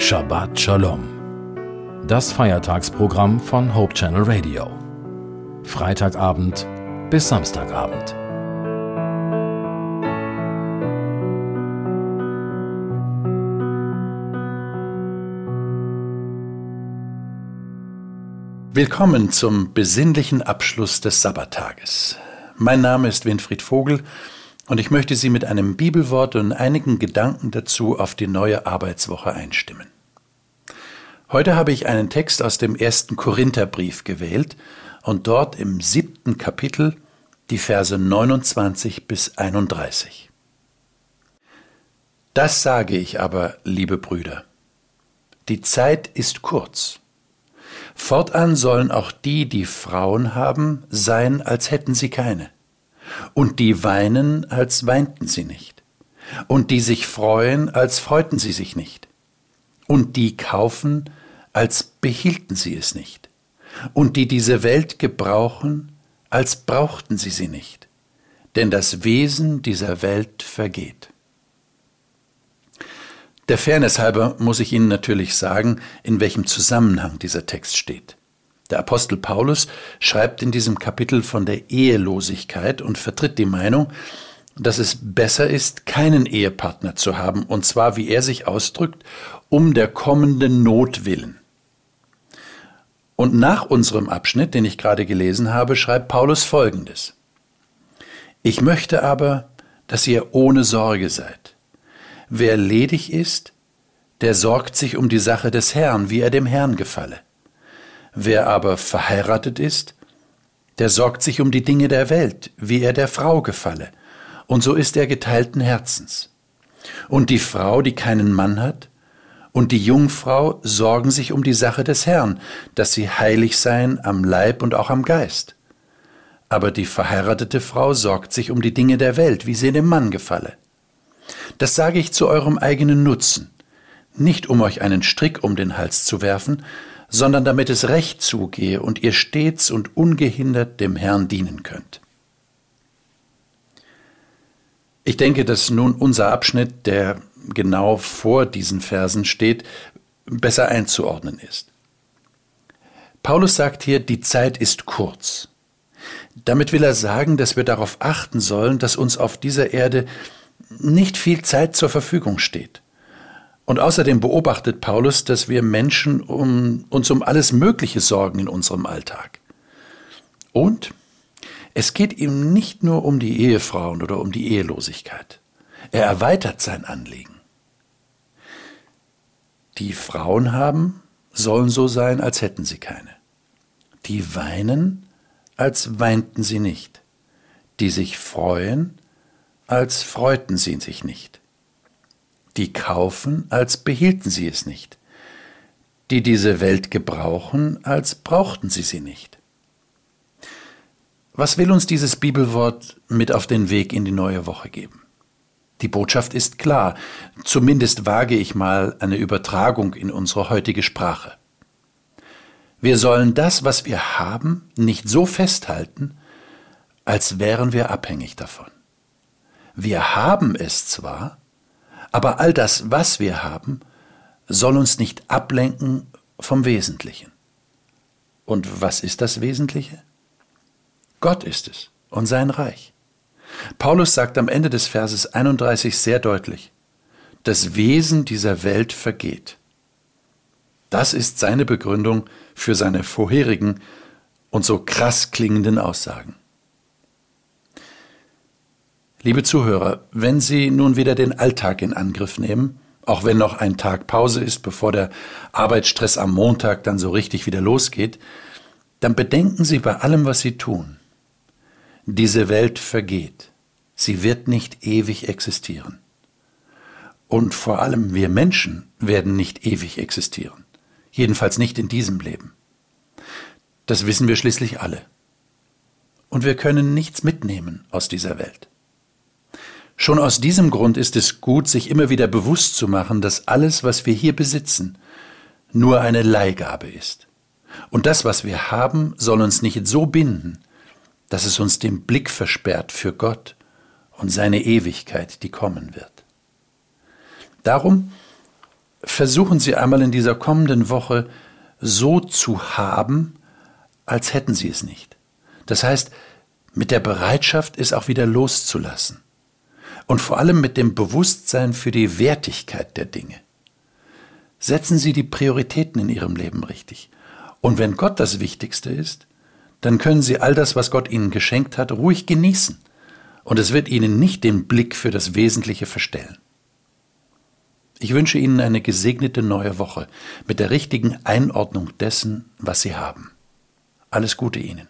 Shabbat Shalom. Das Feiertagsprogramm von Hope Channel Radio. Freitagabend bis Samstagabend. Willkommen zum besinnlichen Abschluss des Sabbattages. Mein Name ist Winfried Vogel und ich möchte Sie mit einem Bibelwort und einigen Gedanken dazu auf die neue Arbeitswoche einstimmen. Heute habe ich einen Text aus dem ersten Korintherbrief gewählt und dort im siebten Kapitel die Verse 29 bis 31. Das sage ich aber, liebe Brüder. Die Zeit ist kurz. Fortan sollen auch die, die Frauen haben, sein, als hätten sie keine und die weinen, als weinten sie nicht, und die sich freuen, als freuten sie sich nicht, und die kaufen, als behielten sie es nicht, und die diese Welt gebrauchen, als brauchten sie sie nicht, denn das Wesen dieser Welt vergeht. Der Fairness halber muss ich Ihnen natürlich sagen, in welchem Zusammenhang dieser Text steht. Der Apostel Paulus schreibt in diesem Kapitel von der Ehelosigkeit und vertritt die Meinung, dass es besser ist, keinen Ehepartner zu haben, und zwar, wie er sich ausdrückt, um der kommenden Not willen. Und nach unserem Abschnitt, den ich gerade gelesen habe, schreibt Paulus Folgendes. Ich möchte aber, dass ihr ohne Sorge seid. Wer ledig ist, der sorgt sich um die Sache des Herrn, wie er dem Herrn gefalle. Wer aber verheiratet ist, der sorgt sich um die Dinge der Welt, wie er der Frau gefalle, und so ist er geteilten Herzens. Und die Frau, die keinen Mann hat, und die Jungfrau sorgen sich um die Sache des Herrn, dass sie heilig seien am Leib und auch am Geist. Aber die verheiratete Frau sorgt sich um die Dinge der Welt, wie sie dem Mann gefalle. Das sage ich zu eurem eigenen Nutzen, nicht um euch einen Strick um den Hals zu werfen, sondern damit es recht zugehe und ihr stets und ungehindert dem Herrn dienen könnt. Ich denke, dass nun unser Abschnitt, der genau vor diesen Versen steht, besser einzuordnen ist. Paulus sagt hier, die Zeit ist kurz. Damit will er sagen, dass wir darauf achten sollen, dass uns auf dieser Erde nicht viel Zeit zur Verfügung steht. Und außerdem beobachtet Paulus, dass wir Menschen um, uns um alles Mögliche sorgen in unserem Alltag. Und es geht ihm nicht nur um die Ehefrauen oder um die Ehelosigkeit. Er erweitert sein Anliegen. Die Frauen haben, sollen so sein, als hätten sie keine. Die weinen, als weinten sie nicht. Die sich freuen, als freuten sie sich nicht die kaufen, als behielten sie es nicht, die diese Welt gebrauchen, als brauchten sie sie nicht. Was will uns dieses Bibelwort mit auf den Weg in die neue Woche geben? Die Botschaft ist klar, zumindest wage ich mal eine Übertragung in unsere heutige Sprache. Wir sollen das, was wir haben, nicht so festhalten, als wären wir abhängig davon. Wir haben es zwar, aber all das, was wir haben, soll uns nicht ablenken vom Wesentlichen. Und was ist das Wesentliche? Gott ist es und sein Reich. Paulus sagt am Ende des Verses 31 sehr deutlich, das Wesen dieser Welt vergeht. Das ist seine Begründung für seine vorherigen und so krass klingenden Aussagen. Liebe Zuhörer, wenn Sie nun wieder den Alltag in Angriff nehmen, auch wenn noch ein Tag Pause ist, bevor der Arbeitsstress am Montag dann so richtig wieder losgeht, dann bedenken Sie bei allem, was Sie tun. Diese Welt vergeht. Sie wird nicht ewig existieren. Und vor allem wir Menschen werden nicht ewig existieren. Jedenfalls nicht in diesem Leben. Das wissen wir schließlich alle. Und wir können nichts mitnehmen aus dieser Welt. Schon aus diesem Grund ist es gut, sich immer wieder bewusst zu machen, dass alles, was wir hier besitzen, nur eine Leihgabe ist. Und das, was wir haben, soll uns nicht so binden, dass es uns den Blick versperrt für Gott und seine Ewigkeit, die kommen wird. Darum versuchen Sie einmal in dieser kommenden Woche so zu haben, als hätten Sie es nicht. Das heißt, mit der Bereitschaft, es auch wieder loszulassen. Und vor allem mit dem Bewusstsein für die Wertigkeit der Dinge. Setzen Sie die Prioritäten in Ihrem Leben richtig. Und wenn Gott das Wichtigste ist, dann können Sie all das, was Gott Ihnen geschenkt hat, ruhig genießen. Und es wird Ihnen nicht den Blick für das Wesentliche verstellen. Ich wünsche Ihnen eine gesegnete neue Woche mit der richtigen Einordnung dessen, was Sie haben. Alles Gute Ihnen.